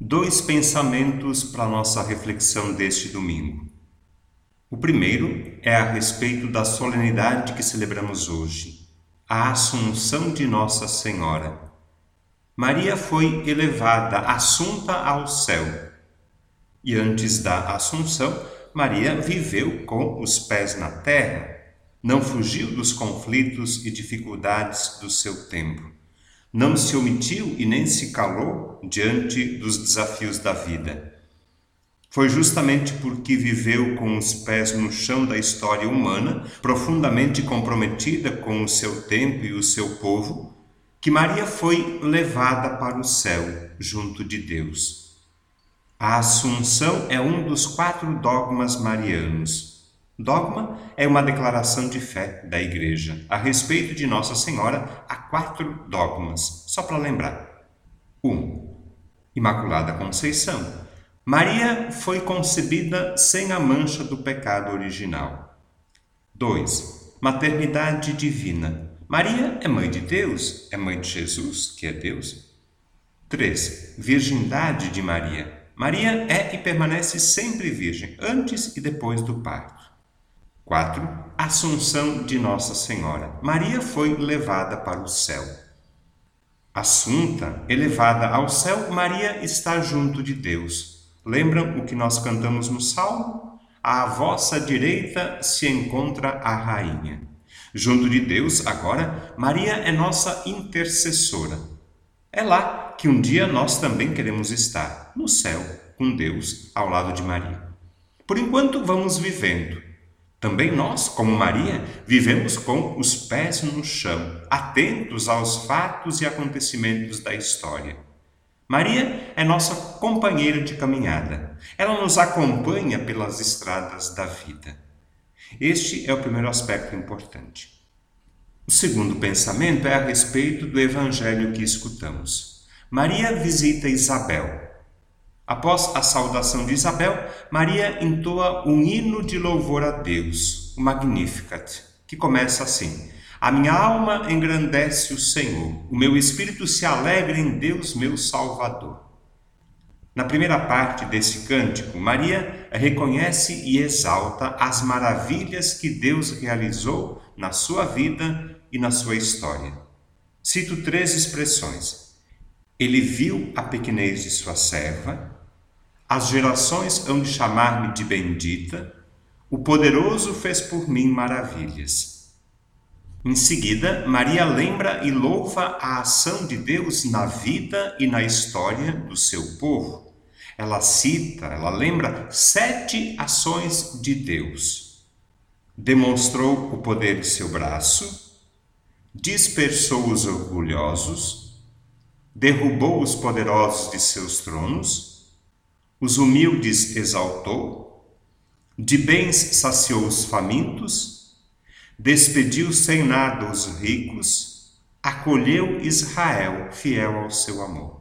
Dois pensamentos para nossa reflexão deste domingo. O primeiro é a respeito da solenidade que celebramos hoje, a Assunção de Nossa Senhora. Maria foi elevada, assunta ao céu. E antes da Assunção, Maria viveu com os pés na terra, não fugiu dos conflitos e dificuldades do seu tempo não se omitiu e nem se calou diante dos desafios da vida. Foi justamente porque viveu com os pés no chão da história humana, profundamente comprometida com o seu tempo e o seu povo, que Maria foi levada para o céu junto de Deus. A Assunção é um dos quatro dogmas marianos. Dogma é uma declaração de fé da Igreja. A respeito de Nossa Senhora, há quatro dogmas, só para lembrar. 1. Um, Imaculada Conceição. Maria foi concebida sem a mancha do pecado original. 2. Maternidade divina. Maria é mãe de Deus, é mãe de Jesus, que é Deus. 3. Virgindade de Maria. Maria é e permanece sempre virgem, antes e depois do parto. 4. Assunção de Nossa Senhora. Maria foi levada para o céu. Assunta, elevada ao céu, Maria está junto de Deus. Lembram o que nós cantamos no Salmo? À vossa direita se encontra a rainha. Junto de Deus, agora, Maria é nossa intercessora. É lá que um dia nós também queremos estar, no céu, com Deus, ao lado de Maria. Por enquanto, vamos vivendo também nós, como Maria, vivemos com os pés no chão, atentos aos fatos e acontecimentos da história. Maria é nossa companheira de caminhada. Ela nos acompanha pelas estradas da vida. Este é o primeiro aspecto importante. O segundo pensamento é a respeito do evangelho que escutamos. Maria visita Isabel, Após a saudação de Isabel, Maria entoa um hino de louvor a Deus, o Magnificat, que começa assim: A minha alma engrandece o Senhor, o meu espírito se alegra em Deus, meu Salvador. Na primeira parte desse cântico, Maria reconhece e exalta as maravilhas que Deus realizou na sua vida e na sua história. Cito três expressões. Ele viu a pequenez de sua serva, as gerações hão de chamar-me de bendita, o poderoso fez por mim maravilhas. Em seguida, Maria lembra e louva a ação de Deus na vida e na história do seu povo. Ela cita, ela lembra sete ações de Deus. Demonstrou o poder de seu braço, dispersou os orgulhosos, derrubou os poderosos de seus tronos, os humildes exaltou, de bens saciou os famintos, despediu sem nada os ricos, acolheu Israel fiel ao seu amor.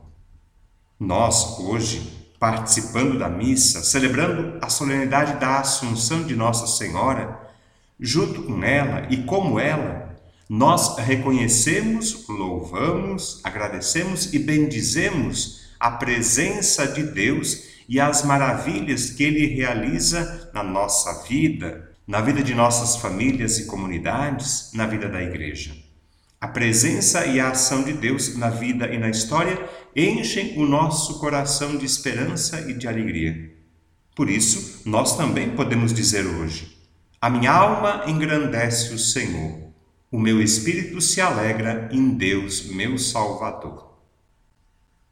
Nós, hoje, participando da missa, celebrando a solenidade da Assunção de Nossa Senhora, junto com ela e como ela, nós reconhecemos, louvamos, agradecemos e bendizemos a presença de Deus e as maravilhas que Ele realiza na nossa vida, na vida de nossas famílias e comunidades, na vida da igreja. A presença e a ação de Deus na vida e na história enchem o nosso coração de esperança e de alegria. Por isso, nós também podemos dizer hoje: A minha alma engrandece o Senhor, o meu espírito se alegra em Deus, meu Salvador.